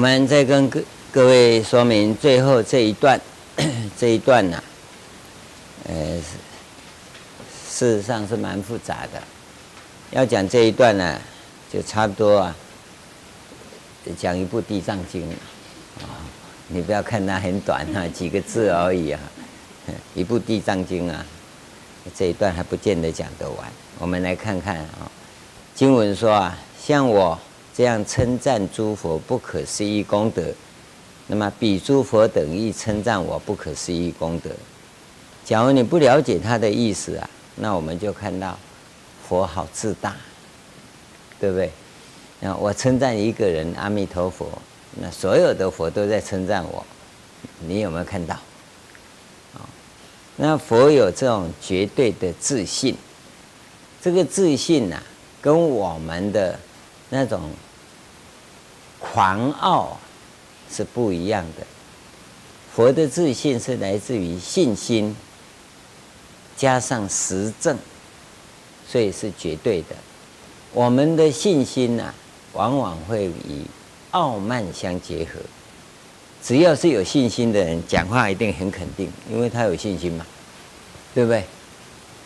我们再跟各各位说明最后这一段，这一段呢、啊，呃，事实上是蛮复杂的。要讲这一段呢，就差不多啊，讲一部《地藏经》啊。你不要看它很短哈、啊，几个字而已啊。一部《地藏经》啊，这一段还不见得讲得完。我们来看看啊，经文说啊，像我这样称赞诸佛不可思议功德，那么比诸佛等亦称赞我不可思议功德。假如你不了解他的意思啊，那我们就看到佛好自大，对不对？那我称赞一个人阿弥陀佛，那所有的佛都在称赞我，你有没有看到？那佛有这种绝对的自信，这个自信呐、啊，跟我们的那种狂傲是不一样的。佛的自信是来自于信心加上实证，所以是绝对的。我们的信心呐、啊，往往会与傲慢相结合。只要是有信心的人，讲话一定很肯定，因为他有信心嘛，对不对？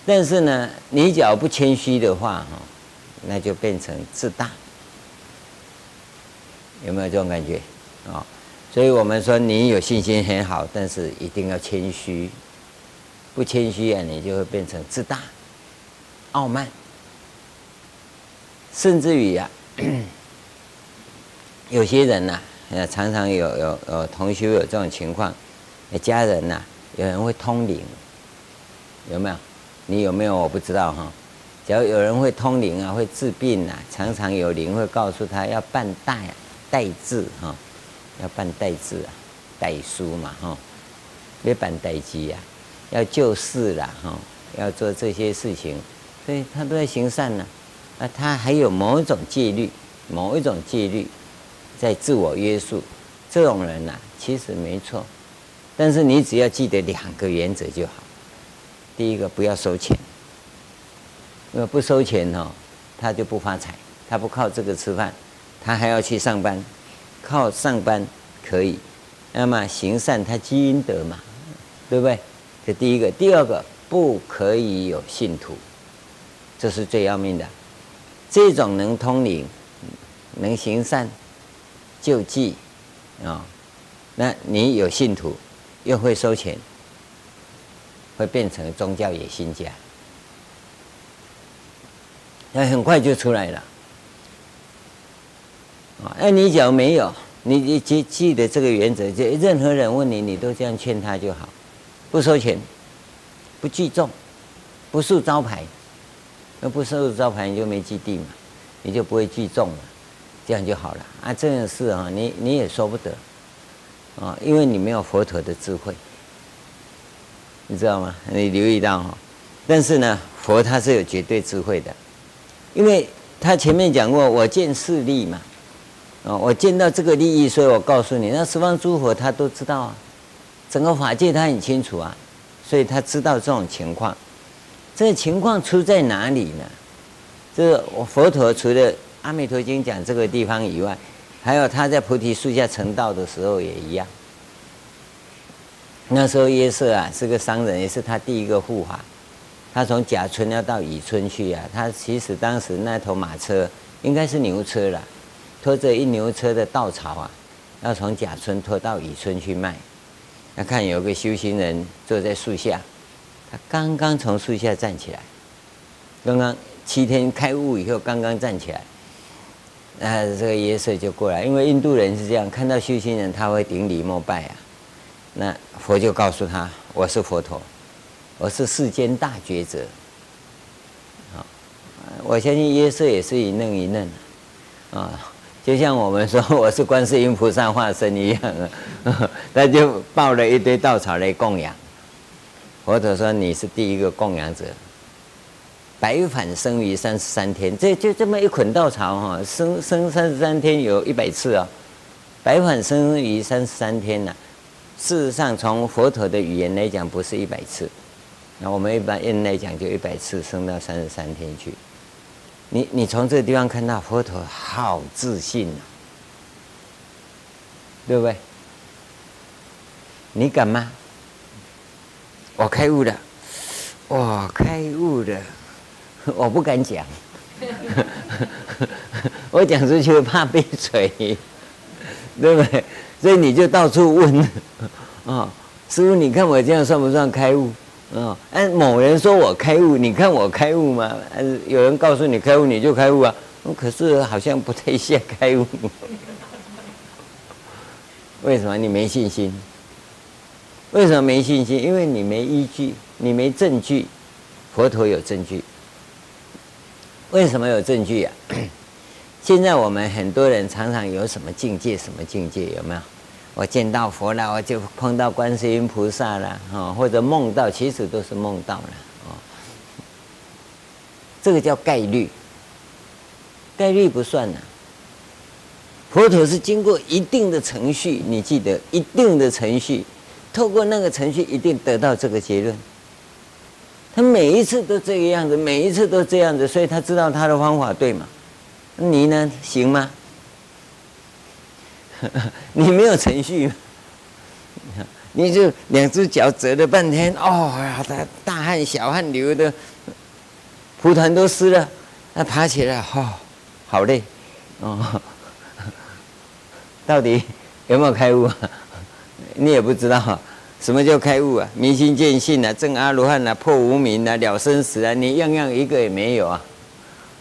但是呢，你只要不谦虚的话，哈，那就变成自大，有没有这种感觉？啊，所以我们说你有信心很好，但是一定要谦虚，不谦虚啊，你就会变成自大、傲慢，甚至于啊，有些人呐、常常有有有同学有这种情况，家人呐、有人会通灵，有没有？你有没有？我不知道哈。假如有人会通灵啊，会治病啊，常常有灵会告诉他要办代代志哈，要办代志啊，代书嘛哈，别办代机啊，要救世啦哈，要做这些事情，所以他都在行善呢。啊，他还有某一种戒律，某一种戒律。在自我约束，这种人呐、其实没错，但是你只要记得两个原则就好。第一个，不要收钱，因为不收钱哦，他就不发财，他不靠这个吃饭，他还要去上班，靠上班可以，那么行善他积阴德嘛，对不对？这第一个，第二个，不可以有信徒，这是最要命的。这种能通灵，能行善。救济，啊、那你有信徒，又会收钱，会变成宗教野心家，那很快就出来了。啊，那你假如没有，你你记记得这个原则，就任何人问你，你都这样劝他就好，不收钱，不聚众，不竖招牌，那不竖招牌你就没基地嘛，你就不会聚众了。这样就好了啊！这件事啊，你你也说不得啊，因为你没有佛陀的智慧，你知道吗？你留意到哈，但是呢，佛他是有绝对智慧的，因为他前面讲过，我见势利嘛，啊，我见到这个利益，所以我告诉你，那十方诸佛他都知道啊，整个法界他很清楚啊，所以他知道这种情况，这个情况出在哪里呢？这个我佛陀除了阿弥陀经讲这个地方以外，还有他在菩提树下成道的时候也一样。那时候约瑟啊是个商人，也是他第一个护法。他从甲村要到乙村去啊，他其实当时那头马车应该是牛车了，拖着一牛车的稻草啊，要从甲村拖到乙村去卖。那看有个修行人坐在树下，他刚刚从树下站起来，刚刚七天开悟以后刚刚站起来。那这个耶稣就过来，因为印度人是这样，看到修行人他会顶礼膜拜啊。那佛就告诉他：“我是佛陀，我是世间大觉者。”好，我相信耶稣也是一愣一愣啊，就像我们说我是观世音菩萨化身一样啊，他就抱了一堆稻草来供养。佛陀说：“你是第一个供养者。”白返生于三十三天，这就这么一捆稻草哈，生生三十三天有一百次啊，白返生于三十三天呐。事实上，从佛陀的语言来讲，不是一百次。那我们一般人来讲，就一百次生到三十三天去。你你从这个地方看到佛陀好自信对不对？你敢吗？我开悟了，我开悟了，我不敢讲，我讲出去怕被锤，对不对？所以你就到处问，啊、哦，师父，你看我这样算不算开悟？啊、哦，哎，某人说我开悟，你看我开悟吗？有人告诉你开悟，你就开悟啊？可是好像不太像开悟。为什么你没信心？为什么没信心？因为你没依据，你没证据。佛陀有证据。为什么有证据呀、啊？现在我们很多人常常有什么境界，什么境界有没有？我见到佛了，我就碰到观世音菩萨了，啊，或者梦到，其实都是梦到了，哦，这个叫概率，概率不算呐。佛陀是经过一定的程序，你记得一定的程序，透过那个程序，一定得到这个结论。他每一次都这个样子，每一次都这样子，所以他知道他的方法对吗？你呢，行吗？你没有程序，你就两只脚折了半天，哦呀，大大汗小汗流的，蒲团都湿了，那爬起来，哦，好累，哦，到底有没有开悟？你也不知道，什么叫开悟啊？明心见性啊，证阿罗汉啊，破无明啊，了生死啊，你样样一个也没有啊，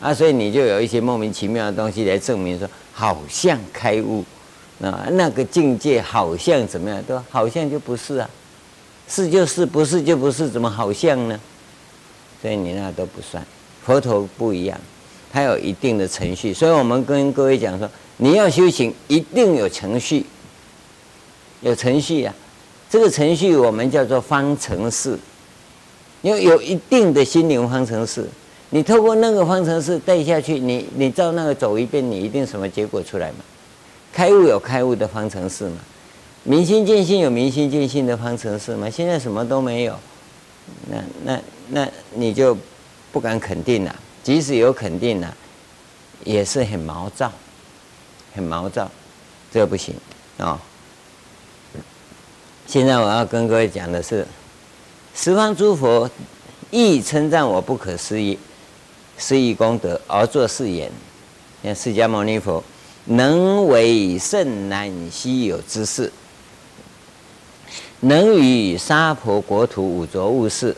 啊，所以你就有一些莫名其妙的东西来证明说，好像开悟。啊，那个境界好像怎么样？都好像就不是啊，是就是，不是就不是，怎么好像呢？所以你那都不算。佛陀不一样，他有一定的程序。所以我们跟各位讲说，你要修行一定有程序，有程序啊。这个程序我们叫做方程式，要有一定的心灵方程式。你透过那个方程式带下去，你你照那个走一遍，你一定什么结果出来嘛？开悟有开悟的方程式嘛？明心见性有明心见性的方程式嘛？现在什么都没有，那那那你就不敢肯定了。即使有肯定了，也是很毛躁，很毛躁，这不行啊、哦。现在我要跟各位讲的是，十方诸佛亦称赞我不可思议思议功德而作是言，像释迦牟尼佛。能为甚难稀有之事，能与沙婆国土五浊物事，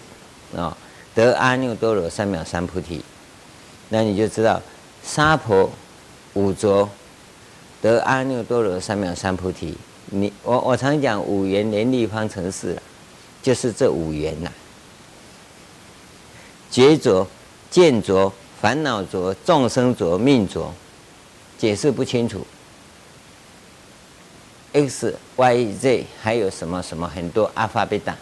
啊，得阿耨多罗三藐三菩提。那你就知道，沙婆五浊得阿耨多罗三藐三菩提。你我我常讲五缘联立方程式，就是这五缘呐：觉浊、见浊、烦恼浊、众生浊、命浊。解释不清楚，X、Y、Z 还有什么什么很多阿法贝塔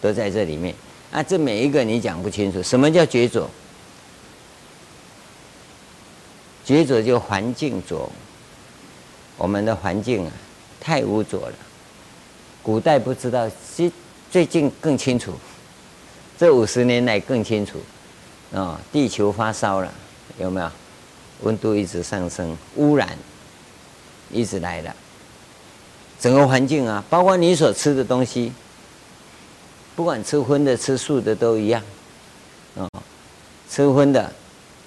都在这里面啊！这每一个你讲不清楚，什么叫觉浊？觉浊就环境浊，我们的环境啊太污浊了。古代不知道，最最近更清楚，这五十年来更清楚啊！地球发烧了，有没有？温度一直上升，污染一直来了，整个环境啊，包括你所吃的东西，不管吃荤的吃素的都一样，哦，吃荤的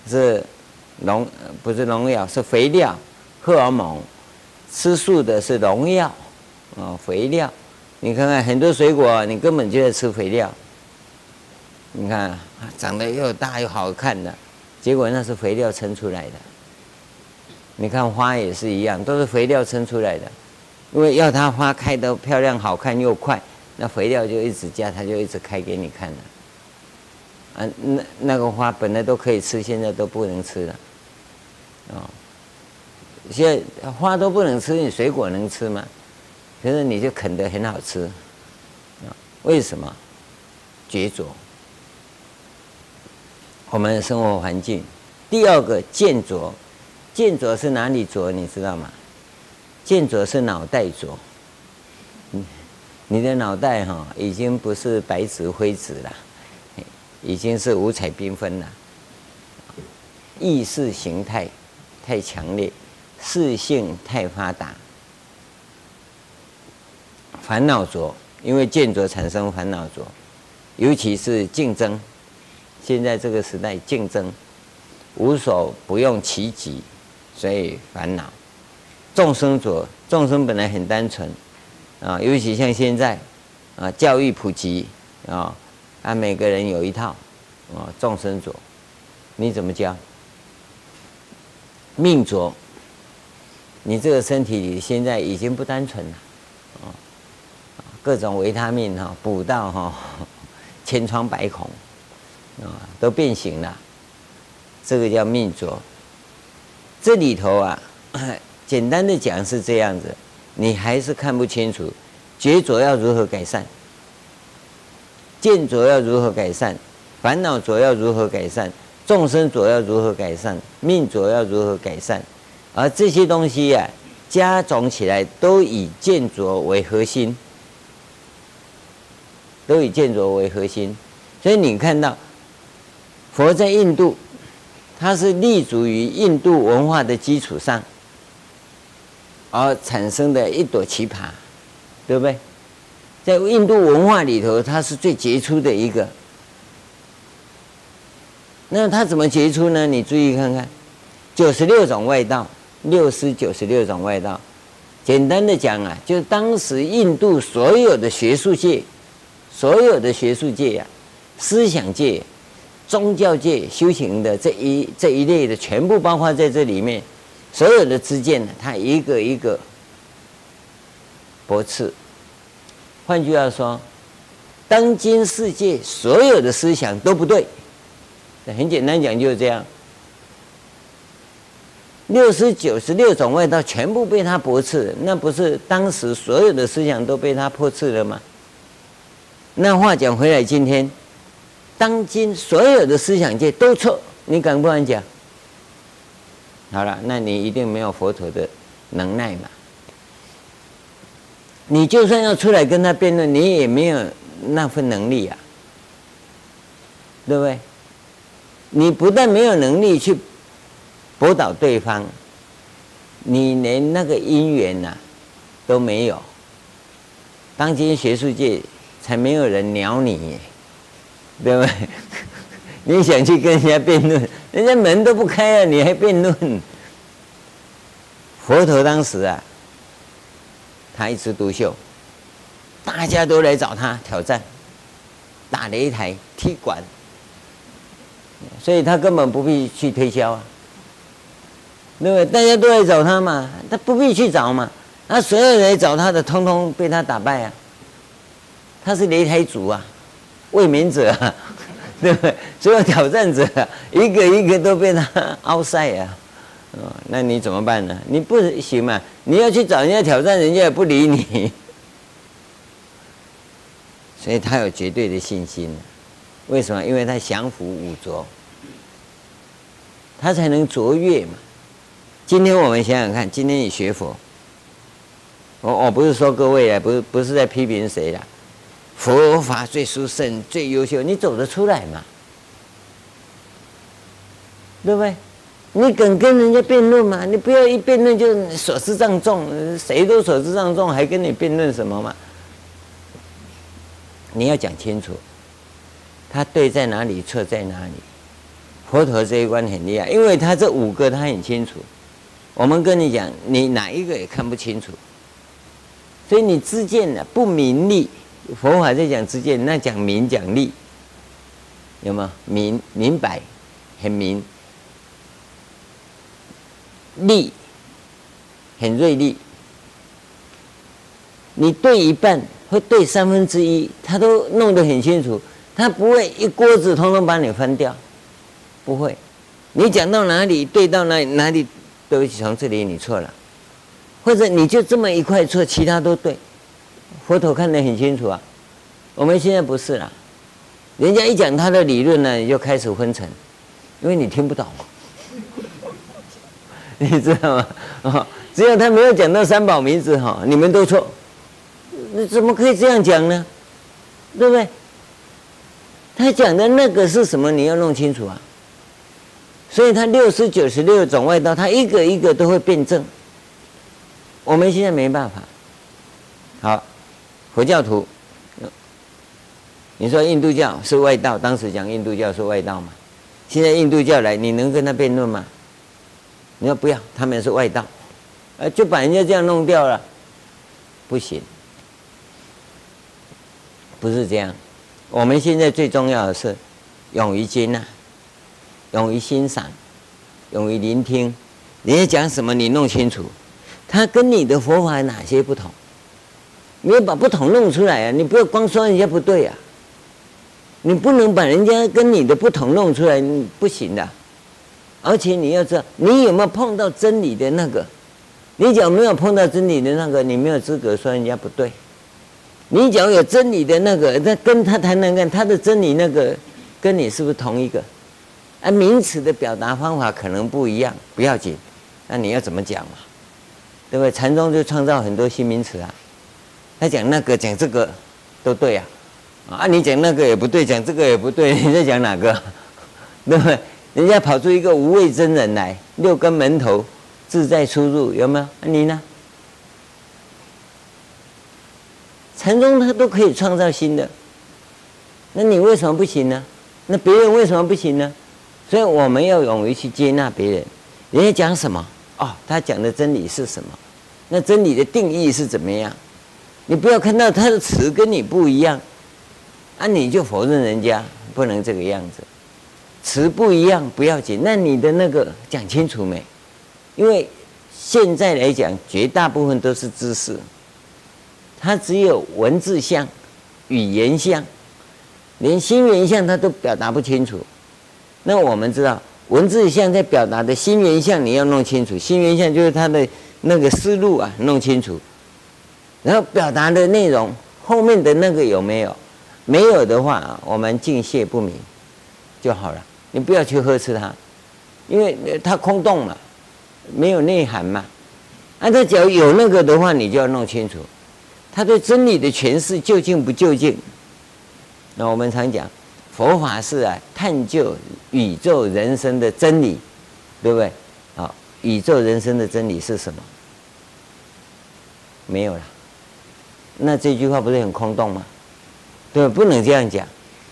是农不是农药是肥料荷尔蒙，吃素的是农药哦肥料，你看看很多水果你根本就在吃肥料，你看长得又大又好看的。结果那是肥料撑出来的。你看花也是一样，都是肥料撑出来的。因为要它花开得漂亮、好看又快，那肥料就一直加，它就一直开给你看了。啊，那那个花本来都可以吃，现在都不能吃了。哦，现在花都不能吃，你水果能吃吗？可是你就啃得很好吃。啊，为什么？绝种。我们的生活环境，第二个见浊，见浊是哪里浊？你知道吗？见浊是脑袋浊。你你的脑袋哈，已经不是白纸灰纸了，已经是五彩缤纷了。意识形态太强烈，识性太发达，烦恼浊，因为见浊产生烦恼浊，尤其是竞争。现在这个时代竞争，无所不用其极，所以烦恼。众生浊，众生本来很单纯啊，尤其像现在啊，教育普及啊，啊，每个人有一套啊，众生浊，你怎么教？命浊，你这个身体里现在已经不单纯了啊，各种维他命哈补到哈千疮百孔。啊，都变形了，这个叫命浊。这里头啊，简单的讲是这样子，你还是看不清楚。觉浊要如何改善？见浊要如何改善？烦恼浊要如何改善？众生浊要如何改善？命浊要如何改善？而这些东西呀、啊，加总起来都以见浊为核心，都以见浊为核心。所以你看到。佛在印度，它是立足于印度文化的基础上而产生的一朵奇葩，对不对？在印度文化里头，它是最杰出的一个。那它怎么杰出呢？你注意看看，九十六种外道，六师九十六种外道。简单的讲啊，就当时印度所有的学术界，所有的学术界呀、思想界。宗教界修行的这一这一类的全部包括在这里面，所有的知见呢，他一个一个驳斥。换句话说，当今世界所有的思想都不对。很简单讲就是这样。六十九十六种外道全部被他驳斥，那不是当时所有的思想都被他破斥了吗？那话讲回来，今天。当今所有的思想界都错，你敢不敢讲？好了，那你一定没有佛陀的能耐嘛。你就算要出来跟他辩论，你也没有那份能力呀，对不对？你不但没有能力去驳倒对方，你连那个因缘呐都没有。当今学术界才没有人鸟你。对不对？你想去跟人家辩论，人家门都不开啊，你还辩论？佛陀当时啊，他一枝独秀，大家都来找他挑战，打擂台、踢馆，所以他根本不必去推销啊，对不对？大家都来找他嘛，他不必去找嘛，那所有人来找他的，通通被他打败啊，他是擂台主啊。为民者，对不对？所有挑战者，一个一个都被他凹赛啊！哦，那你怎么办呢？你不行嘛？你要去找人家挑战，人家也不理你。所以他有绝对的信心。为什么？因为他降伏五浊，他才能卓越嘛。今天我们想想看，今天你学佛，我我不是说各位啊，不是不是在批评谁啦。佛法最殊胜、最优秀，你走得出来吗？对不对？你敢跟人家辩论吗？你不要一辩论就所知障重，谁都所知障重，还跟你辩论什么嘛？你要讲清楚，他对在哪里，错在哪里。佛陀这一关很厉害，因为他这五个他很清楚。我们跟你讲，你哪一个也看不清楚，所以你知见呢不明利。佛法在讲知见，那讲明讲利，有吗？明明白，很明，利很锐利。你对一半或对三分之一，他都弄得很清楚，他不会一锅子通通把你翻掉，不会。你讲到哪里对到哪哪里，对不起，从这里你错了，或者你就这么一块错，其他都对。佛陀看得很清楚啊，我们现在不是了，人家一讲他的理论呢，你就开始昏沉，因为你听不懂，你知道吗？啊，只要他没有讲到三宝名字哈，你们都错，你怎么可以这样讲呢？对不对？他讲的那个是什么？你要弄清楚啊。所以他六十九十六种外道，他一个一个都会辩证，我们现在没办法。好。佛教徒，你说印度教是外道，当时讲印度教是外道嘛？现在印度教来，你能跟他辩论吗？你说不要，他们是外道，呃，就把人家这样弄掉了，不行，不是这样。我们现在最重要的是勇于接纳，勇于欣赏，勇于聆听，人家讲什么你弄清楚，他跟你的佛法哪些不同？你要把不同弄出来啊！你不要光说人家不对啊，你不能把人家跟你的不同弄出来，不行的。而且你要知道，你有没有碰到真理的那个？你只要没有碰到真理的那个，你没有资格说人家不对。你只要有真理的那个，那跟他谈谈看，他的真理那个跟你是不是同一个？啊，名词的表达方法可能不一样，不要紧。那你要怎么讲嘛？对不对？禅宗就创造很多新名词啊。他讲那个讲这个都对啊，啊，你讲那个也不对，讲这个也不对，你在讲哪个？对不对？人家跑出一个无畏真人来，六根门头自在出入，有没有？你呢？禅宗他都可以创造新的，那你为什么不行呢？那别人为什么不行呢？所以我们要勇于去接纳别人，人家讲什么？哦，他讲的真理是什么？那真理的定义是怎么样？你不要看到他的词跟你不一样，啊，你就否认人家，不能这个样子。词不一样不要紧，那你的那个讲清楚没？因为现在来讲，绝大部分都是知识，它只有文字相、语言相，连心源相它都表达不清楚。那我们知道，文字相在表达的心源相你要弄清楚，心源相就是它的那个思路啊，弄清楚。然后表达的内容后面的那个有没有？没有的话，我们敬谢不明就好了。你不要去呵斥他，因为他空洞嘛，没有内涵嘛。啊，他只要有那个的话，你就要弄清楚，他对真理的诠释究竟不究竟？那我们常讲，佛法是啊，探究宇宙人生的真理，对不对？好，宇宙人生的真理是什么？没有了，那这句话不是很空洞吗？对，不能这样讲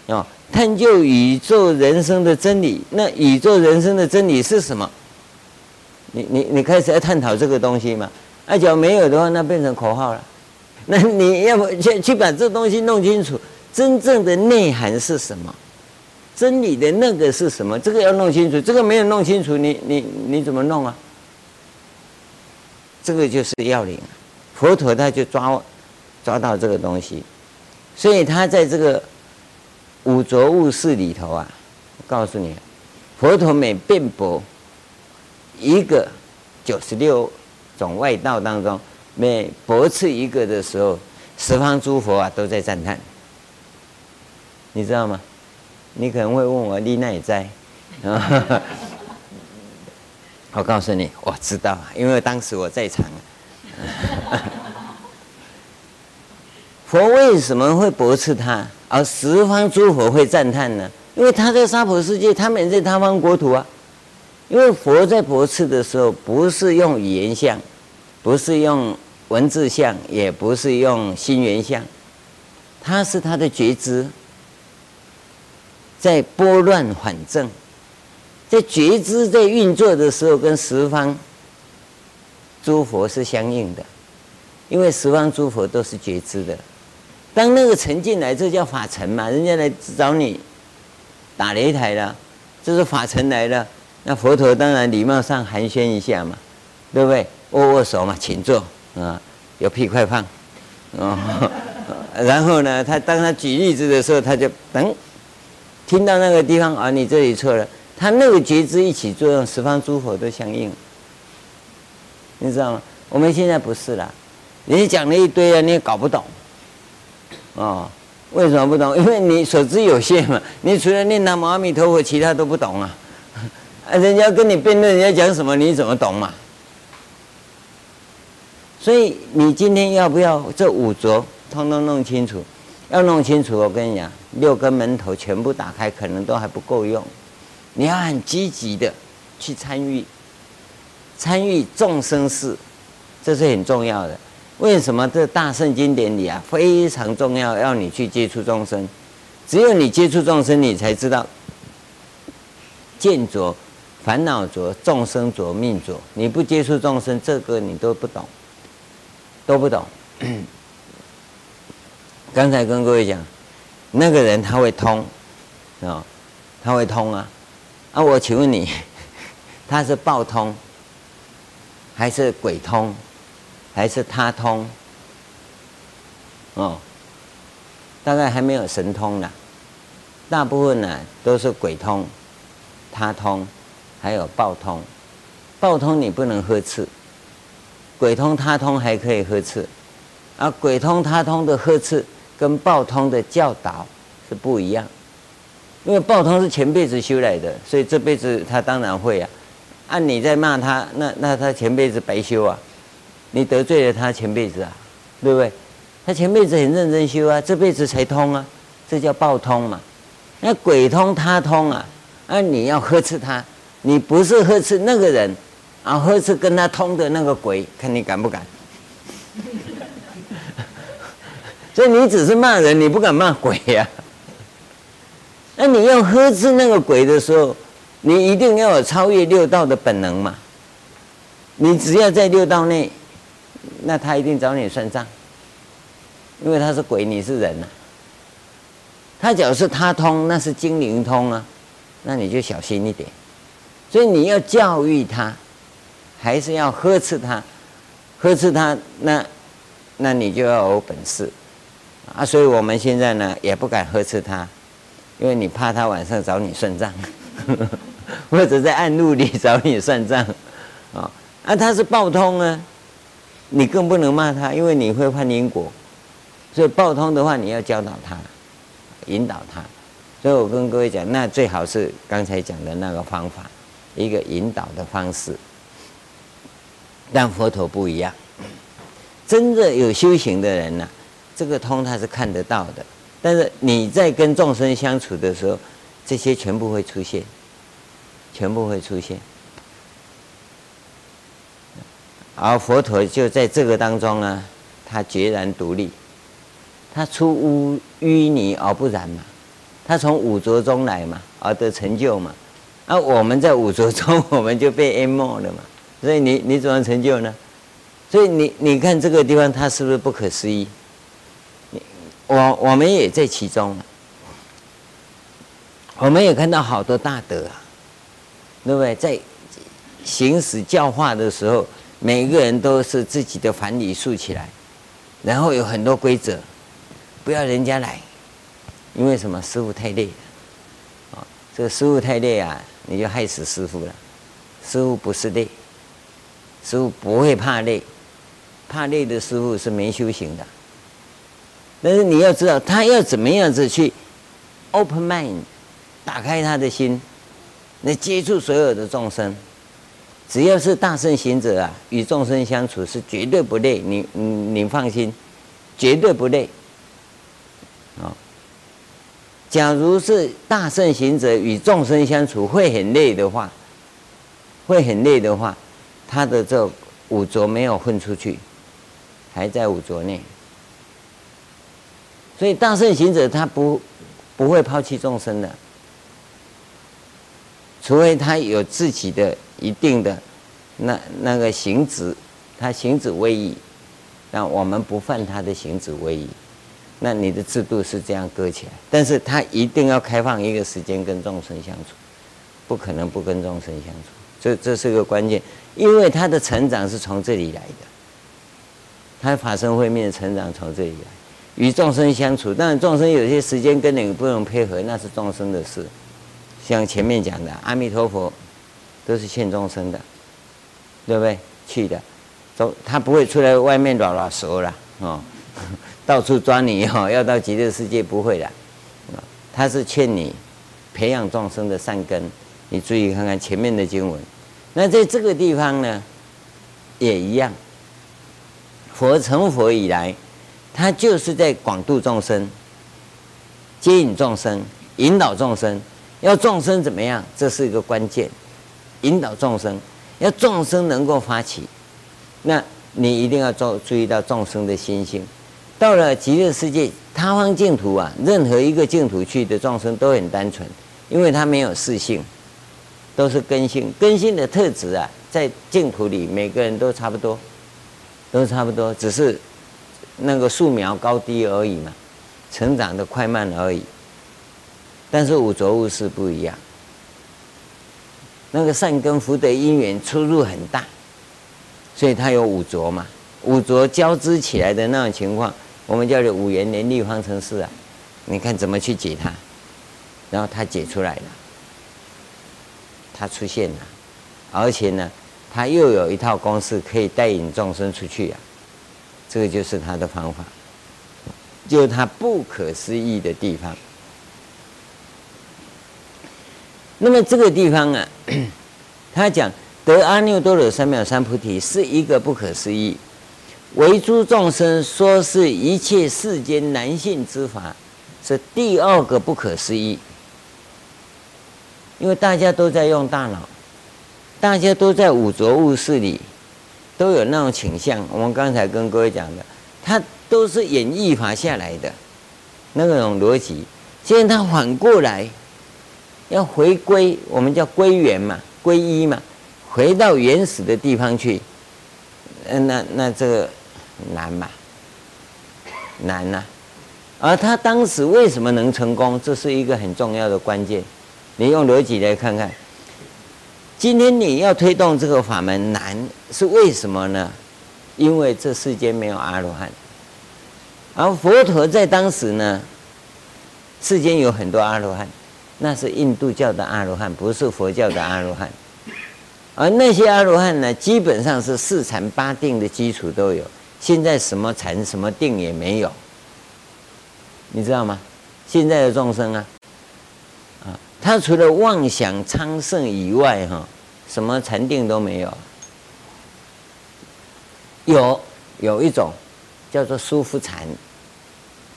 哦。探究宇宙人生的真理，那宇宙人生的真理是什么？你你你开始要探讨这个东西嘛？那假如没有的话，那变成口号了。那你要不去去把这东西弄清楚，真正的内涵是什么？真理的那个是什么？这个要弄清楚，这个没有弄清楚，你你你怎么弄啊？这个就是要领，佛陀他就抓抓到这个东西，所以他在这个。五浊恶世里头啊，我告诉你，佛陀每辩驳一个九十六种外道当中，每驳斥一个的时候，十方诸佛啊都在赞叹，你知道吗？你可能会问我，你那也在？我告诉你，我知道，因为当时我在场。佛为什么会驳斥他？而十方诸佛会赞叹呢？因为他在娑婆世界，他们在他方国土啊。因为佛在驳斥的时候，不是用语言相，不是用文字相，也不是用心源相，他是他的觉知在拨乱反正，在觉知在运作的时候，跟十方诸佛是相应的，因为十方诸佛都是觉知的。当那个尘进来，这叫法尘嘛？人家来找你打擂台了，这是法尘来了。那佛陀当然礼貌上寒暄一下嘛，对不对？握握手嘛，请坐啊，有屁快放啊。然后呢，他当他举例子的时候，他就等听到那个地方啊，你这里错了。他那个觉知一起作用，十方诸佛都相应，你知道吗？我们现在不是了，人家讲了一堆啊，你也搞不懂。哦，为什么不懂？因为你所知有限嘛。你除了念南无阿弥陀佛，其他都不懂啊。啊，人家跟你辩论，人家讲什么，你怎么懂嘛？所以你今天要不要这五浊通通弄清楚？要弄清楚，我跟你讲，六根门头全部打开，可能都还不够用。你要很积极的去参与，参与众生事，这是很重要的。为什么这大圣经典里啊非常重要，要你去接触众生？只有你接触众生，你才知道见着、烦恼着、众生着、命着。你不接触众生，这个你都不懂，都不懂。刚才跟各位讲，那个人他会通啊，他会通啊。啊，我请问你，他是报通，还是鬼通？还是他通，哦，大概还没有神通呢。大部分呢都是鬼通、他通，还有报通。报通你不能呵斥，鬼通、他通还可以呵斥。啊，鬼通、他通的呵斥跟报通的教导是不一样。因为报通是前辈子修来的，所以这辈子他当然会啊。按你在骂他，那那他前辈子白修啊。你得罪了他前辈子啊，对不对？他前辈子很认真修啊，这辈子才通啊，这叫报通嘛。那鬼通他通啊，那你要呵斥他，你不是呵斥那个人，啊，呵斥跟他通的那个鬼，看你敢不敢？所以你只是骂人，你不敢骂鬼呀、那你要呵斥那个鬼的时候，你一定要有超越六道的本能嘛。你只要在六道内。那他一定找你算账，因为他是鬼，你是人呐、他只要是他通，那是精灵通啊，那你就小心一点。所以你要教育他，还是要呵斥他？呵斥他，那那你就要有本事啊。所以我们现在呢，也不敢呵斥他，因为你怕他晚上找你算账，或者在暗路里找你算账啊。啊，他是报通啊。你更不能骂他，因为你会犯因果。所以报通的话，你要教导他，引导他。所以我跟各位讲，那最好是刚才讲的那个方法，一个引导的方式。但佛陀不一样，真正有修行的人呢、这个通他是看得到的。但是你在跟众生相处的时候，这些全部会出现，全部会出现。而佛陀就在这个当中呢，他决然独立，他出污淤泥而不染嘛，他从污浊中来嘛，而得成就嘛。而我们在污浊中，我们就被淹没了嘛。所以你你怎么成就呢？所以你你看这个地方，它是不是不可思议？你我我们也在其中，我们也看到好多大德啊，对不对？在行使教化的时候。每个人都是自己的藩篱竖起来，然后有很多规则，不要人家来，因为什么？师傅太累了，啊，这个师傅太累啊，你就害死师傅了。师傅不是累，师傅不会怕累，怕累的师傅是没修行的。但是你要知道，他要怎么样子去 open mind，打开他的心，来接触所有的众生。只要是大圣行者啊，与众生相处是绝对不累，你你你放心，绝对不累。啊，假如是大圣行者与众生相处会很累的话，会很累的话，他的这五浊没有混出去，还在五浊内。所以大圣行者他不不会抛弃众生的，除非他有自己的。一定的，那那个行止，他行止威仪，那我们不犯他的行止威仪，那你的制度是这样搁起来，但是他一定要开放一个时间跟众生相处，不可能不跟众生相处，这这是个关键，因为他的成长是从这里来的，他法身慧命成长从这里来，与众生相处，当然众生有些时间跟你不能配合，那是众生的事，像前面讲的阿弥陀佛。都是欠众生的，对不对？去的，走，他不会出来外面拉拉手了哦，到处抓你哦，要到极乐世界不会的，他是劝你培养众生的善根。你注意看看前面的经文，那在这个地方呢，也一样。佛成佛以来，他就是在广度众生，接引众生，引导众生，要众生怎么样？这是一个关键。引导众生，要众生能够发起，那你一定要注注意到众生的心性。到了极乐世界，他方净土啊，任何一个净土去的众生都很单纯，因为他没有四性，都是根性。根性的特质啊，在净土里每个人都差不多，都差不多，只是那个树苗高低而已嘛，成长的快慢而已。但是五浊物是不一样，那个善根福德因缘出入很大，所以它有五浊嘛，五浊交织起来的那种情况，我们叫做五缘联立方程式啊。你看怎么去解它，然后它解出来了，它出现了，而且呢，它又有一套公式可以带引众生出去啊，这个就是它的方法，就是它不可思议的地方。那么这个地方啊，他讲得阿耨多罗三藐三菩提是一个不可思议，为诸众生说是一切世间难信之法，是第二个不可思议。因为大家都在用大脑，大家都在五浊恶世里，都有那种倾向。我们刚才跟各位讲的，它都是演绎法下来的那种逻辑，现在它反过来。要回归，我们叫归元嘛，归一嘛，回到原始的地方去。嗯，那那这个难嘛，难呐、而他当时为什么能成功？这是一个很重要的关键。你用逻辑来看看，今天你要推动这个法门难，是为什么呢？因为这世间没有阿罗汉，而佛陀在当时呢，世间有很多阿罗汉。那是印度教的阿罗汉，不是佛教的阿罗汉。而那些阿罗汉呢，基本上是四禅八定的基础都有。现在什么禅什么定也没有，你知道吗？现在的众生啊，啊，他除了妄想昌盛以外，哈，什么禅定都没有。有有一种叫做舒服禅，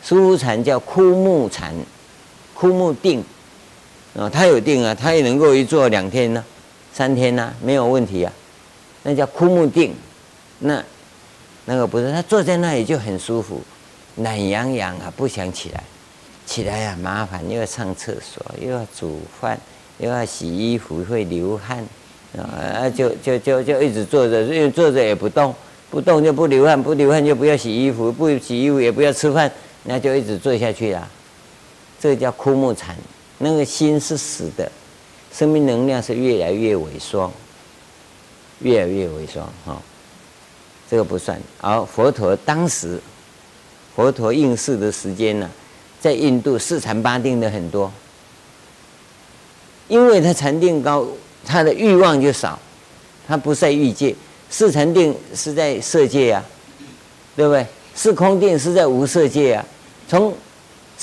舒服禅叫枯木禅，枯木定。啊，他有定啊，他也能够一坐两天呢、三天呢、没有问题啊。那叫枯木定，那那个不是，他坐在那里就很舒服，懒洋洋啊，不想起来，起来呀、麻烦，又要上厕所，又要煮饭，又要洗衣服，会流汗，啊，就就就就一直坐着，因为坐着也不动，不动就不流汗，不流汗就不要洗衣服，不洗衣服也不要吃饭，那就一直坐下去啊，这个叫枯木禅。那个心是死的，生命能量是越来越萎缩，越来越萎缩哈、这个不算。而佛陀当时，佛陀应世的时间呢，在印度四禅八定的很多，因为他禅定高，他的欲望就少，他不在欲界。四禅定是在色界啊，对不对？四空定是在无色界啊，从。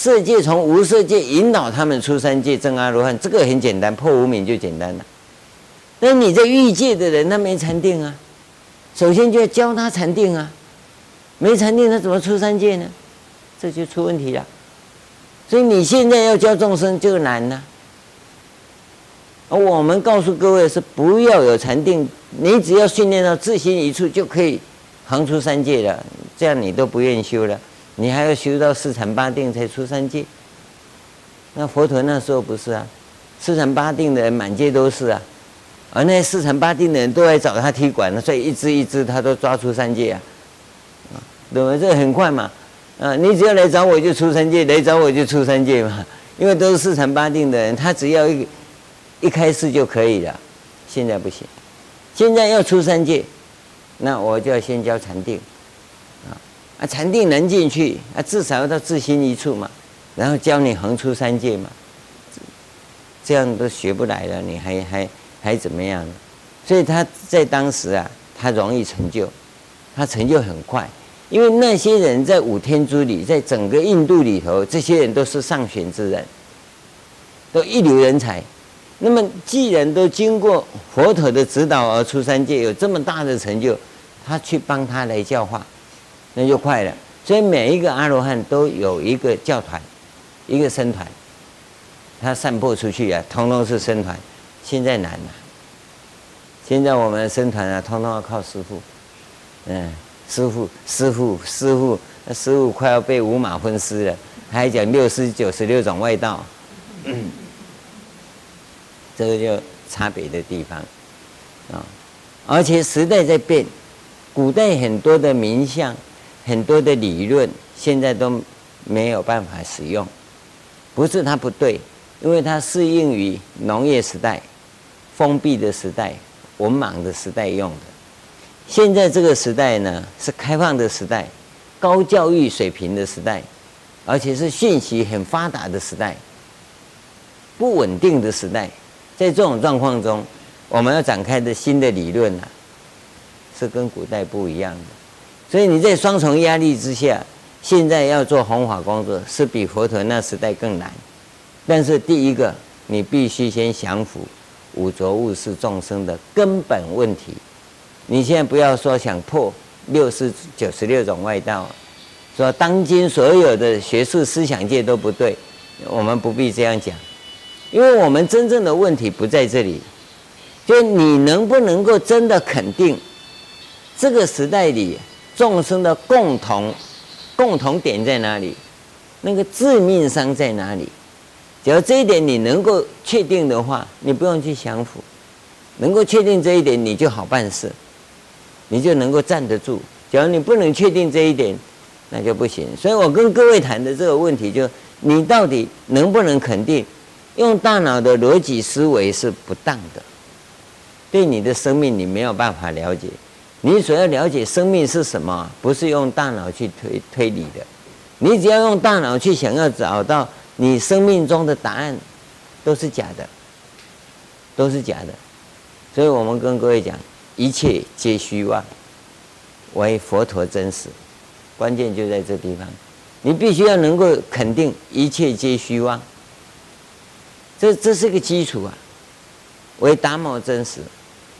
色界从无色界引导他们出三界证阿罗汉，这个很简单，破无明就简单了。那你在欲界的人，他没禅定啊，首先就要教他禅定啊，没禅定他怎么出三界呢？这就出问题了。所以你现在要教众生就难了。而我们告诉各位是不要有禅定，你只要训练到自心一处就可以横出三界了，这样你都不愿意修了。你还要修到四禅八定才出三界，那佛陀那时候不是啊，四禅八定的人满街都是啊，而那四禅八定的人都来找他踢馆，所以一只一只他都抓出三界啊，啊，对吧？这很快嘛，啊，你只要来找我就出三界，来找我就出三界嘛，因为都是四禅八定的人，他只要一一开示就可以了，现在不行，现在要出三界，那我就要先教禅定。啊，禅定能进去啊，至少要到自心一处嘛，然后教你横出三界嘛，这样都学不来了，你还还还怎么样？所以他在当时啊，他容易成就，他成就很快，因为那些人在五天竺里，在整个印度里头，这些人都是上选之人，都一流人才。那么既然都经过佛陀的指导而出三界，有这么大的成就，他去帮他来教化。那就快了，所以每一个阿罗汉都有一个教团，一个僧团，他散播出去啊，通通是僧团。现在难了，现在我们僧团啊，通通要靠师傅，嗯，师傅，师傅，师傅，师傅快要被五马分尸了，还讲六十九十六种外道，这个就差别的地方啊。而且时代在变，古代很多的名相，很多的理论，现在都没有办法使用。不是它不对，因为它适应于农业时代、封闭的时代、文盲的时代用的。现在这个时代呢，是开放的时代，高教育水平的时代，而且是信息很发达的时代，不稳定的时代。在这种状况中，我们要展开的新的理论呢、啊，是跟古代不一样的，所以你在双重压力之下，现在要做弘法工作是比佛陀那时代更难。但是第一个，你必须先降服五浊恶世众生的根本问题。你现在不要说想破六十九十六种外道，说当今所有的学术思想界都不对，我们不必这样讲，因为我们真正的问题不在这里。就你能不能够真的肯定，这个时代里众生的共同共同点在哪里？那个致命伤在哪里？只要这一点你能够确定的话，你不用去降服。能够确定这一点，你就好办事，你就能够站得住。假如你不能确定这一点，那就不行。所以我跟各位谈的这个问题，就你到底能不能肯定，用大脑的逻辑思维是不当的。对你的生命，你没有办法了解。你所要了解生命是什么，不是用大脑去推推理的。你只要用大脑去想要找到你生命中的答案，都是假的，都是假的。所以我们跟各位讲，一切皆虚妄，唯佛陀真实。关键就在这地方，你必须要能够肯定一切皆虚妄。这这是个基础啊，唯达摩真实。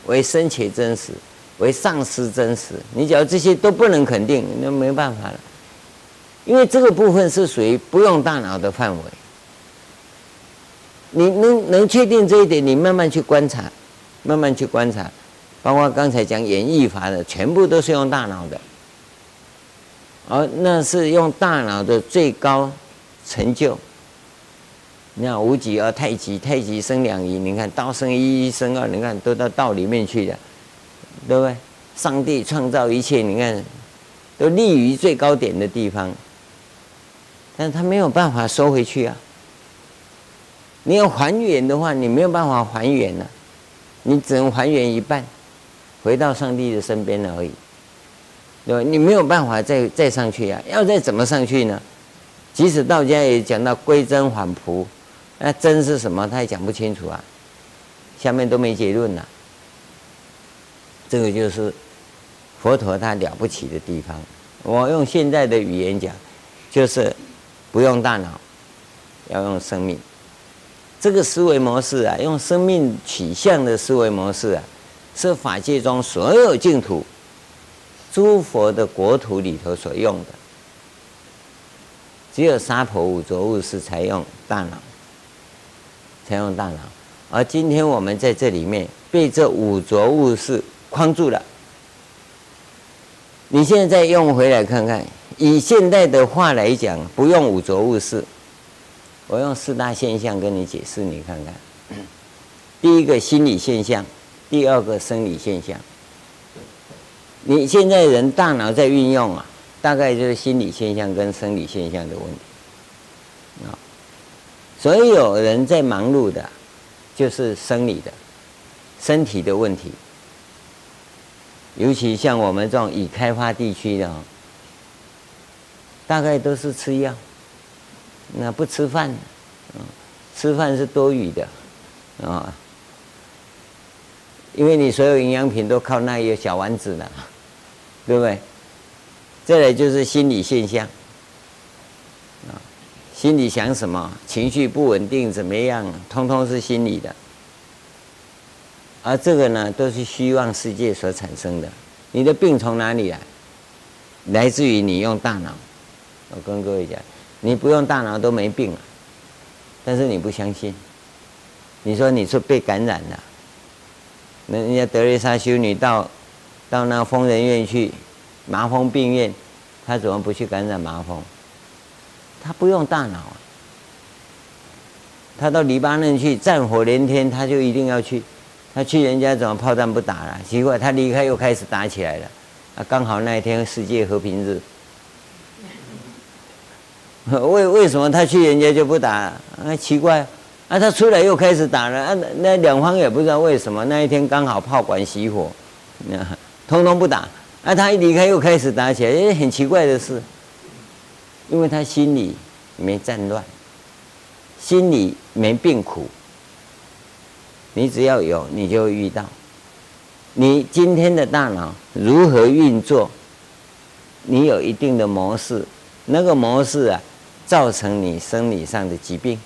为生且真实，为上师真实。你只要这些都不能肯定，那没办法了。因为这个部分是属于不用大脑的范围。你能能确定这一点，你慢慢去观察，慢慢去观察。包括刚才讲演绎法的，全部都是用大脑的，而那是用大脑的最高成就。你看无极而太极，太极生两仪。你看道生一，一生二。你看都到道里面去了，对不对？上帝创造一切，你看都立于最高点的地方，但是他没有办法收回去啊。你要还原的话，你没有办法还原了，你只能还原一半，回到上帝的身边而已，对吧？你没有办法再再上去啊。要再怎么上去呢？即使道家也讲到归真返璞。那真是什么？他也讲不清楚啊，下面都没结论呢。这个就是佛陀他了不起的地方。我用现在的语言讲，就是不用大脑，要用生命。这个思维模式啊，用生命取向的思维模式啊，是法界中所有净土、诸佛的国土里头所用的。只有娑婆五浊恶世才用大脑。才用大脑，而今天我们在这里面被这五浊恶世框住了。你现在用回来看看，以现代的话来讲，不用五浊物事，我用四大现象跟你解释，你看看。第一个心理现象，第二个生理现象。你现在人大脑在运用啊，大概就是心理现象跟生理现象的问题啊。所有人在忙碌的，就是生理的、身体的问题。尤其像我们这种已开发地区的，大概都是吃药，那不吃饭，吃饭是多余的，啊，因为你所有营养品都靠那一个小丸子了，对不对？再来就是心理现象。心里想什么，情绪不稳定怎么样，通通是心理的。而这个呢，都是虚妄世界所产生的。你的病从哪里来？来自于你用大脑。我跟各位讲，你不用大脑都没病了，但是你不相信。你说你是被感染了，那人家德蕾莎修女到到那疯人院去麻风病院，他怎么不去感染麻风？他不用大脑啊，他到黎巴嫩去，战火连天，他就一定要去。他去人家怎么炮弹不打了？奇怪，他离开又开始打起来了。啊，刚好那一天世界和平日。为为什么他去人家就不打？啊，奇怪，啊，他出来又开始打了。啊，那两方也不知道为什么那一天刚好炮管熄火，那通通不打。啊，他一离开又开始打起来，哎，很奇怪的事，因为他心里没战乱，心里没病苦。你只要有，你就会遇到。你今天的大脑如何运作？你有一定的模式，那个模式啊，造成你生理上的疾病，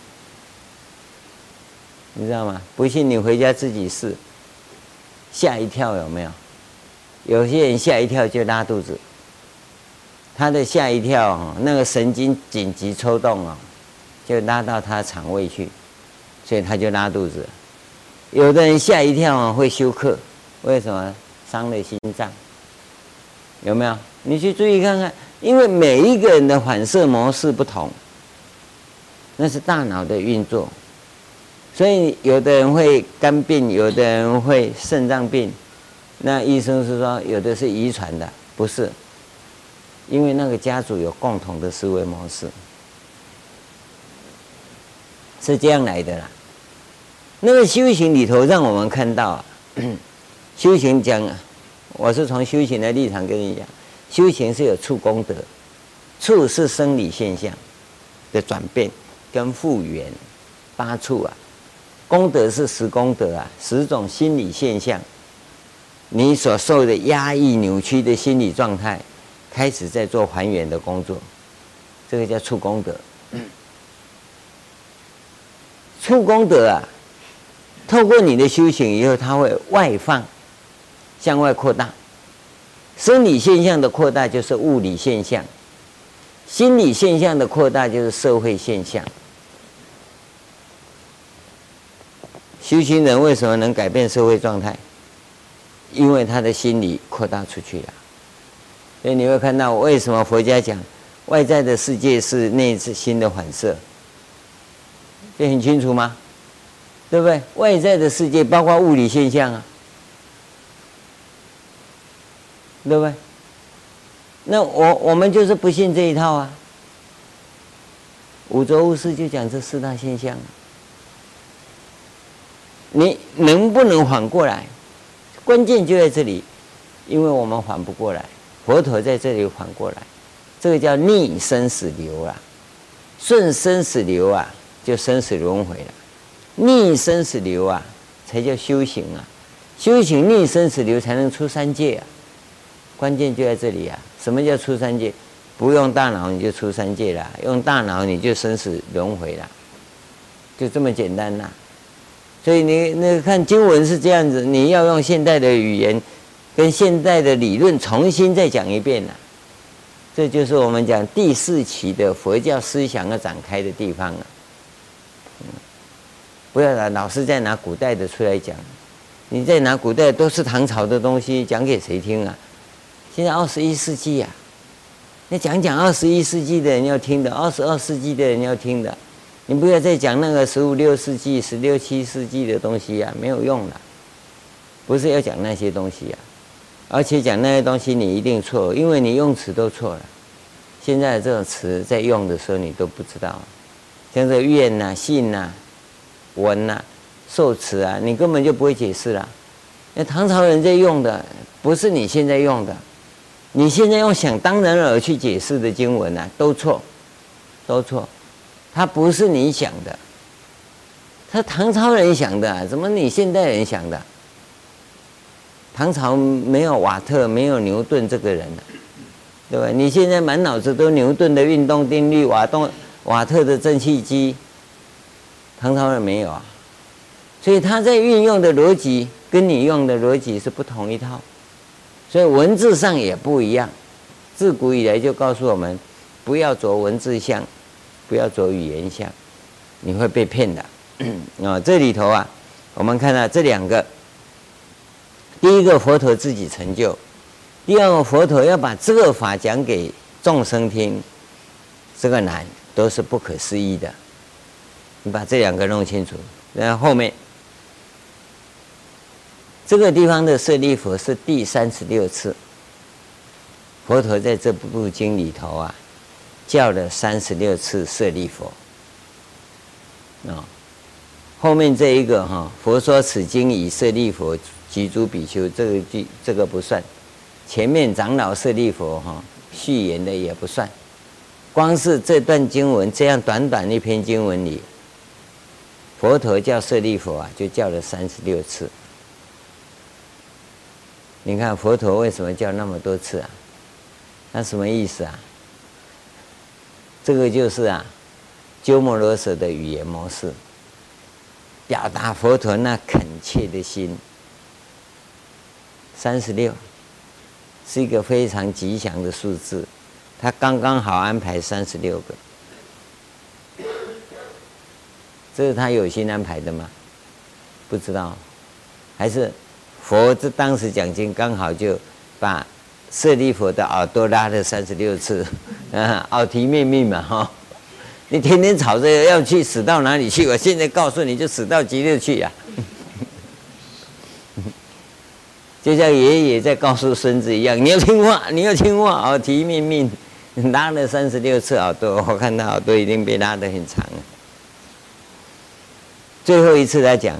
你知道吗？不信你回家自己试，吓一跳有没有？有些人吓一跳就拉肚子，他的吓一跳啊，那个神经紧急抽动啊，就拉到他肠胃去，所以他就拉肚子。有的人吓一跳，会休克，为什么？伤了心脏，有没有？你去注意看看，因为每一个人的反射模式不同，那是大脑的运作，所以有的人会肝病，有的人会肾脏病，那医生是说有的是遗传的，不是，因为那个家族有共同的思维模式，是这样来的啦。那个修行里头，让我们看到，修行讲，我是从修行的立场跟你讲，修行是有处功德，处是生理现象的转变跟复原，八处啊，功德是十功德啊，十种心理现象，你所受的压抑扭曲的心理状态，开始在做还原的工作，这个叫处功德，处功德啊。透过你的修行以后，它会外放，向外扩大。生理现象的扩大就是物理现象，心理现象的扩大就是社会现象。修行人为什么能改变社会状态？因为他的心理扩大出去了。所以你会看到，为什么佛家讲外在的世界是内心的反射？这很清楚吗？对不对？外在的世界包括物理现象啊，对不对？那我我们就是不信这一套啊。五浊恶世就讲这四大现象，你能不能缓过来？关键就在这里，因为我们缓不过来，佛陀在这里缓过来，这个叫逆生死流啊，顺生死流啊，就生死轮回了。逆生死流啊，才叫修行啊！修行逆生死流才能出三界啊！关键就在这里啊！什么叫出三界？不用大脑你就出三界了，用大脑你就生死轮回了，就这么简单呐、所以你那个看经文是这样子，你要用现代的语言跟现代的理论重新再讲一遍呐、这就是我们讲第四期的佛教思想要展开的地方啊！不要拿老是在拿古代的出来讲，你再拿古代都是唐朝的东西讲给谁听啊？现在二十一世纪呀，你讲讲二十一世纪的人要听的，二十二世纪的人要听的，你不要再讲那个十五六世纪、十六七世纪的东西呀，没有用的。不是要讲那些东西呀，而且讲那些东西你一定错，因为你用词都错了。现在这种词在用的时候你都不知道，像这愿呐、信呐。文呐、啊，受持啊，你根本就不会解释了。那唐朝人在用的，不是你现在用的。你现在用想当然而去解释的经文啊，都错，都错。它不是你想的，他唐朝人想的，怎么你现代人想的？唐朝没有瓦特，没有牛顿这个人，对吧？你现在满脑子都牛顿的运动定律，瓦动瓦特的蒸汽机。唐朝人没有啊，所以他在运用的逻辑跟你用的逻辑是不同一套，所以文字上也不一样。自古以来就告诉我们，不要着文字相，不要着语言相，你会被骗的。啊，这里头啊，我们看到这两个，第一个佛陀自己成就，第二个，佛陀要把这个法讲给众生听，这个难，都是不可思议的。你把这两个弄清楚，然后后面这个地方的舍利弗是第三十六次，佛陀在这部经里头啊，叫了三十六次舍利弗。啊，后面这一个哈，佛说此经以舍利弗及诸比丘，这个句这个不算。前面长老舍利弗哈序言的也不算，光是这段经文这样短短一篇经文里，佛陀叫舍利弗啊，就叫了三十六次。你看佛陀为什么叫那么多次啊？那什么意思啊？这个就是啊，鸠摩罗什的语言模式，表达佛陀那恳切的心。三十六。是一个非常吉祥的数字，他刚刚好安排三十六个，这是他有心安排的吗？不知道，还是佛这当时讲经刚好就把舍利弗的耳朵拉了三十六次，啊，耳提面命嘛哈，你天天吵着要去死到哪里去，我现在告诉你就死到极乐去呀，啊。就像爷爷在告诉孙子一样，你要听话，你要听话，耳提面命，拉了三十六次耳朵，我看他耳朵已经被拉得很长了。最后一次他讲，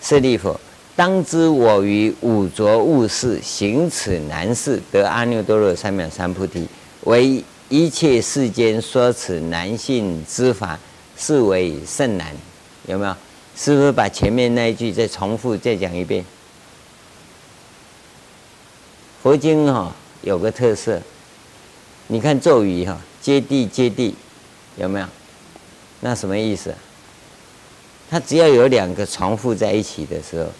舍利弗，当知我于五浊恶世行此难事，得阿耨多罗三藐三菩提，为一切世间说此难信之法，是为甚难。有没有？是不是把前面那一句再重复再讲一遍？佛经哈有个特色，你看咒语哈，揭谛揭谛，有没有？那什么意思？它只要有两个重复在一起的时候，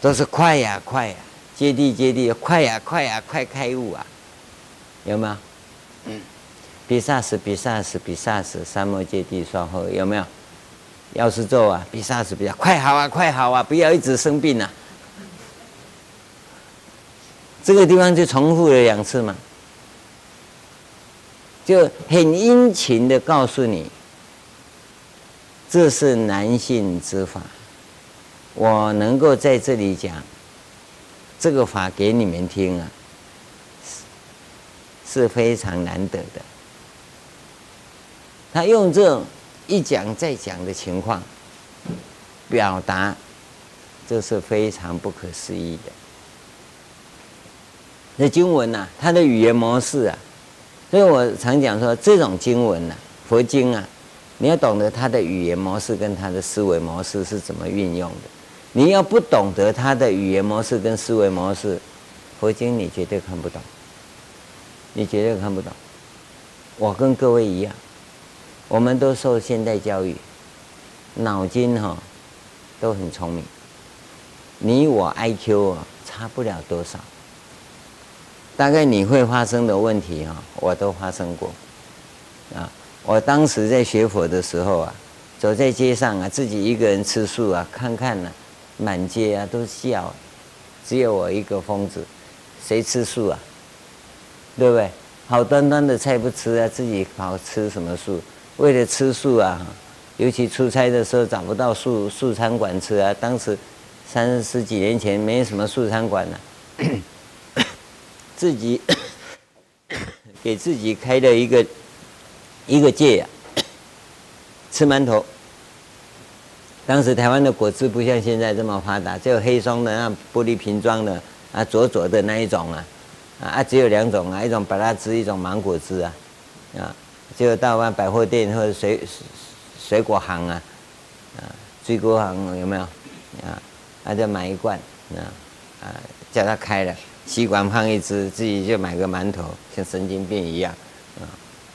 都是快呀快呀，接地接地，快呀快呀，快开悟啊，有没有？嗯，比萨斯比萨斯比萨斯，三摩揭谛双后，有没有？药师咒啊，比萨斯比较，快好啊快好啊，不要一直生病啊。这个地方就重复了两次嘛，就很殷勤的告诉你，这是难信之法，我能够在这里讲这个法给你们听啊，是非常难得的。他用这种一讲再讲的情况，表达这是非常不可思议的。那经文呐、啊，它的语言模式啊，所以我常讲说，这种经文呐、佛经啊，你要懂得他的语言模式跟他的思维模式是怎么运用的。你要不懂得他的语言模式跟思维模式，佛经你绝对看不懂，你绝对看不懂。我跟各位一样，我们都受现代教育，脑筋哈、哦、都很聪明，你我 IQ 啊差不了多少。大概你会发生的问题哈，我都发生过，啊，我当时在学佛的时候啊，走在街上啊，自己一个人吃素啊，看看呢、啊，满街啊都笑，只有我一个疯子，谁吃素啊？对不对？好端端的菜不吃啊，自己跑吃什么素？为了吃素啊，尤其出差的时候找不到素素餐馆吃啊，当时三十几年前没什么素餐馆呢、啊。自己 给自己开了一个一个戒呀，吃馒头。当时台湾的果汁不像现在这么发达，只有黑松的那玻璃瓶装的啊，浊浊的那一种啊，啊，只有两种啊，一种芭乐汁，一种芒果汁啊，啊，就到万百货店或者水水果行啊，啊，水果行有没有啊？啊，就买一罐啊，啊，叫他开了。吸管放一支，自己就买个馒头，像神经病一样，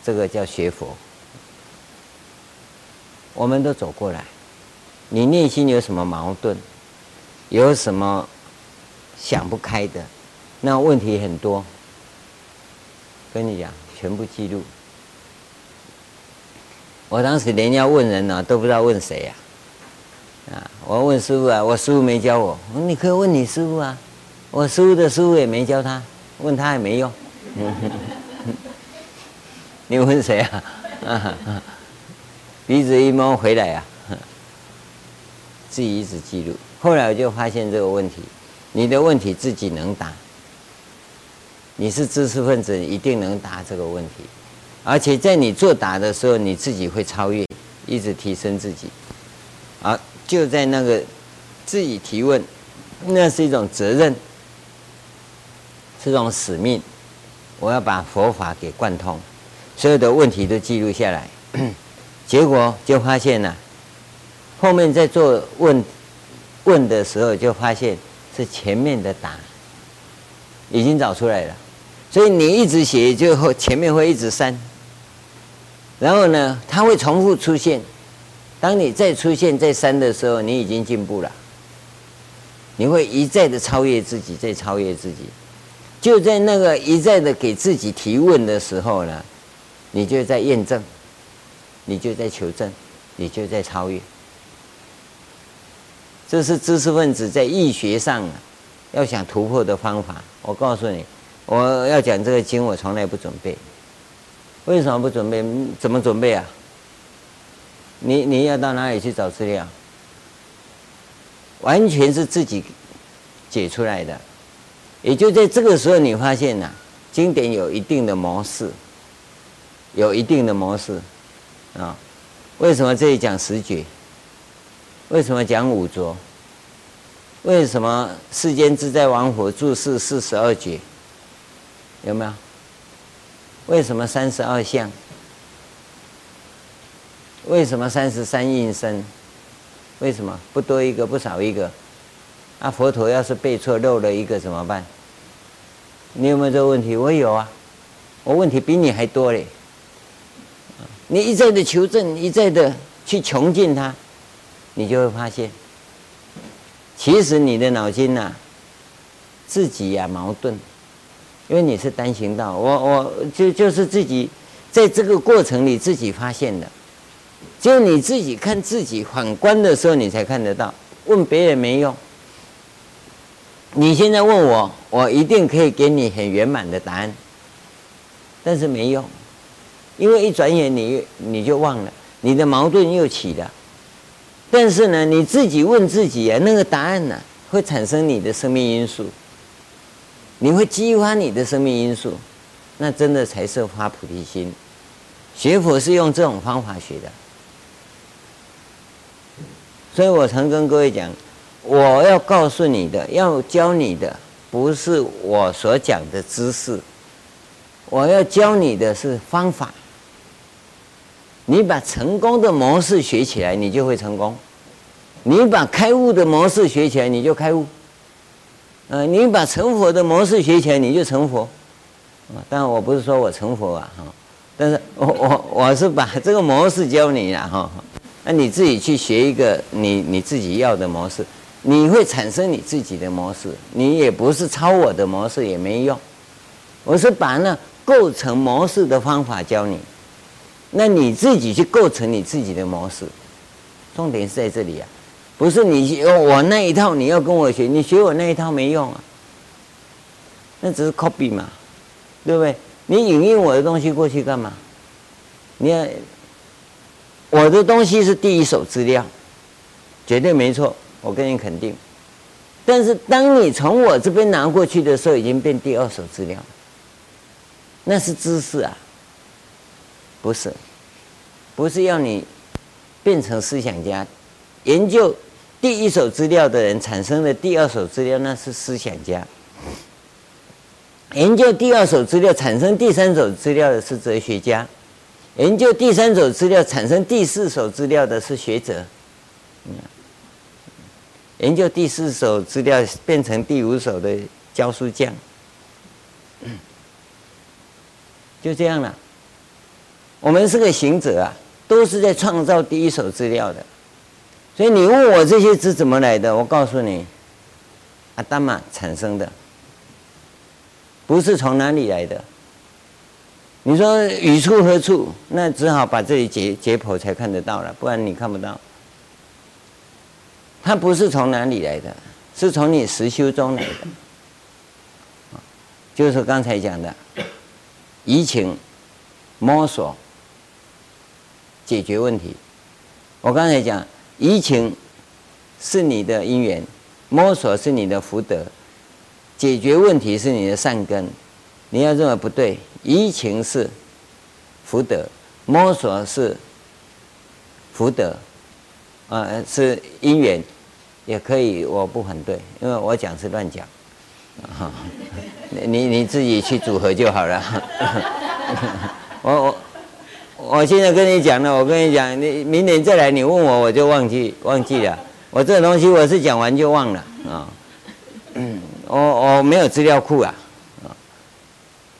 这个叫学佛。我们都走过来，你内心有什么矛盾，有什么想不开的，那问题很多。跟你讲，全部记录。我当时连要问人呢，都不知道问谁呀，啊，我问师父啊，我师父没教我，你可以问你师父啊。我师父的师父也没教他，问他也没用。你问谁啊？鼻 子一摸回来啊，自己一直记录。后来我就发现这个问题，你的问题自己能答。你是知识分子，你一定能答这个问题，而且在你作答的时候，你自己会超越，一直提升自己。啊，就在那个自己提问，那是一种责任，是一种使命。我要把佛法给贯通，所有的问题都记录下来，结果就发现了，后面在做问问的时候，就发现是前面的答已经找出来了。所以你一直写，就后前面会一直删，然后呢，它会重复出现。当你再出现再删的时候，你已经进步了。你会一再的超越自己，再超越自己。就在那个一再的给自己提问的时候呢，你就在验证，你就在求证，你就在超越。这是知识分子在易学上啊，要想突破的方法。我告诉你。我要讲这个经，我从来不准备。为什么不准备？怎么准备啊？你你要到哪里去找资料？完全是自己解出来的。也就在这个时候，你发现呐、经典有一定的模式，有一定的模式啊。为什么这里讲十觉？为什么讲五浊？为什么世间自在王佛住世四十二觉？有没有？为什么三十二相？为什么三十三应身？为什么不多一个不少一个？啊，佛陀要是背错漏了一个怎么办？你有没有这个问题？我有啊，我问题比你还多嘞。你一再的求证，一再的去穷尽它，你就会发现，其实你的脑筋呐、自己呀、矛盾。因为你是单行道，我我就就是自己在这个过程里自己发现的，只有你自己看自己反观的时候，你才看得到。问别人没用，你现在问我，我一定可以给你很圆满的答案，但是没用，因为一转眼你你就忘了，你的矛盾又起了。但是呢，你自己问自己啊，那个答案呢、会产生你的生命因素。你会激发你的生命因素，那真的才是发菩提心。学佛是用这种方法学的，所以我常跟各位讲，我要告诉你的，要教你的，不是我所讲的知识，我要教你的是方法。你把成功的模式学起来，你就会成功；你把开悟的模式学起来，你就开悟。呃，你把成佛的模式学起来，你就成佛。啊，当然我不是说我成佛啊，哈，但是我我我是把这个模式教你了，哈。那你自己去学一个你你自己要的模式，你会产生你自己的模式。你也不是抄我的模式也没用，我是把那构成模式的方法教你，那你自己去构成你自己的模式。重点是在这里啊。不是你学我那一套，你要跟我学，你学我那一套没用啊，那只是 copy 嘛，对不对？你引用我的东西过去干嘛？你要我的东西是第一手资料，绝对没错，我跟你肯定。但是当你从我这边拿过去的时候，已经变第二手资料，那是知识啊，不是，不是要你变成思想家，研究。第一手资料的人产生的第二手资料，那是思想家；研究第二手资料产生第三手资料的是哲学家；研究第三手资料产生第四手资料的是学者；研究第四手资料变成第五手的教书匠，就这样了。我们是个行者啊，都是在创造第一手资料的。所以你问我这些字怎么来的？我告诉你，阿达玛产生的，不是从哪里来的。你说语出何处？那只好把这里解解剖才看得到了，不然你看不到。它不是从哪里来的，是从你实修中来的。就是刚才讲的，移情摸索解决问题。我刚才讲，移情是你的因缘，摸索是你的福德，解决问题是你的善根。你要认为不对，移情是福德，摸索是福德，啊、是因缘，也可以，我不反对，因为我讲是乱讲，啊，你你自己去组合就好了。我我我现在跟你讲了，我跟你讲，你明年再来，你问我，我就忘记忘记了。我这个东西我是讲完就忘了啊，嗯，我我没有资料库啊。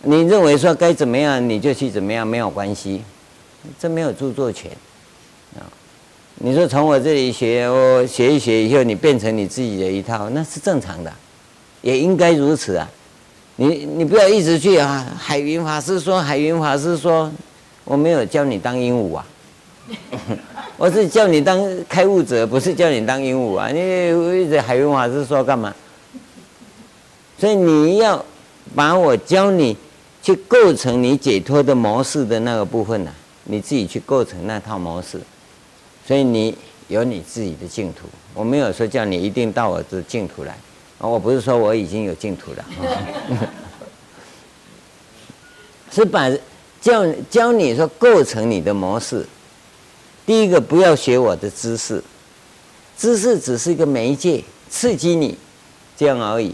你认为说该怎么样，你就去怎么样，没有关系，这没有著作权啊。你说从我这里学，我学一学以后，你变成你自己的一套，那是正常的，也应该如此啊。你你不要一直去啊，海云法师说，海云法师说，我没有教你当鹦鹉啊，我是叫你当开悟者，不是叫你当鹦鹉啊。你一直海云法师说干嘛？所以你要把我教你。去构成你解脱的模式的那个部分呢、你自己去构成那套模式，所以你有你自己的净土。我没有说叫你一定到我的净土来，我不是说我已经有净土了，是 把教教你说构成你的模式。第一个不要学我的知识，知识只是一个媒介，刺激你这样而已。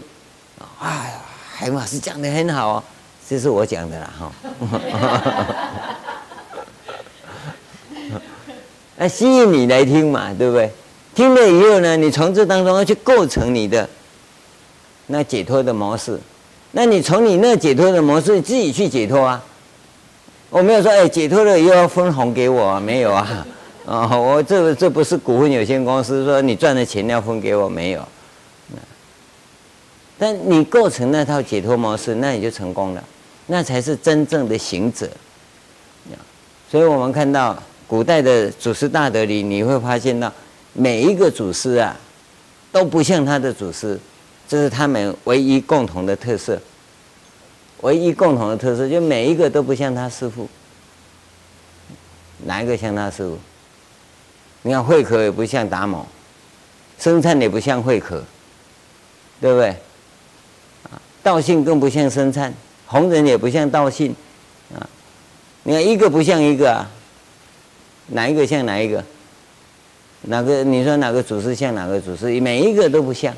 哎呀，海马是讲的很好哦。这是我讲的啦，哈，那 吸引你来听嘛，对不对？听了以后呢，你从这当中要去构成你的那解脱的模式。那你从你那解脱的模式，自己去解脱啊。我没有说，哎，解脱了又要分红给我，没有啊。啊，我这这不是股份有限公司，说你赚的钱要分给我，没有。但你构成那套解脱模式，那你就成功了。那才是真正的行者，所以我们看到古代的祖师大德里，你会发现到每一个祖师啊，都不像他的祖师，这是他们唯一共同的特色。唯一共同的特色，就每一个都不像他师父。哪一个像他师父？你看慧可也不像达摩，生璨也不像慧可，对不对？啊，道信更不像生璨。弘忍也不像道信，啊，你看一个不像一个啊，哪一个像哪一个？哪个你说哪个祖师像哪个祖师？每一个都不像，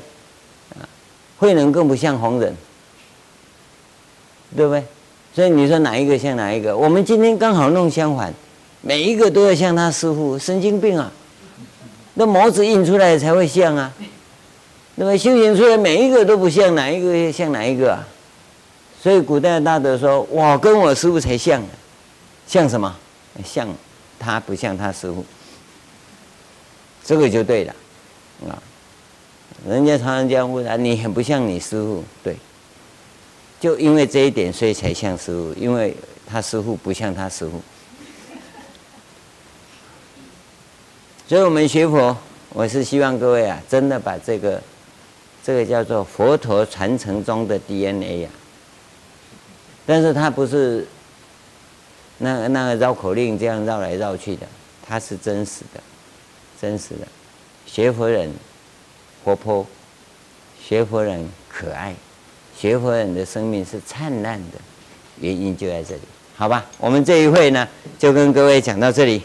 啊，慧能更不像弘忍，对不对？所以你说哪一个像哪一个？我们今天刚好弄相反，每一个都要像他师父，神经病啊！那模子印出来才会像啊，那么修行出来每一个都不像，哪一个像哪一个啊？所以古代大德说：“我跟我师父才像，像什么？像他不像他师父，这个就对了啊。人家常常这样问他：你很不像你师父，对？就因为这一点，所以才像师父，因为他师父不像他师父。所以我们学佛，我是希望各位啊，真的把这个这个叫做佛陀传承中的 DNA 呀。”但是他不是那个那个绕口令这样绕来绕去的，他是真实的，真实的。学佛人活泼，学佛人可爱，学佛人的生命是灿烂的，原因就在这里。好吧，我们这一会呢，就跟各位讲到这里。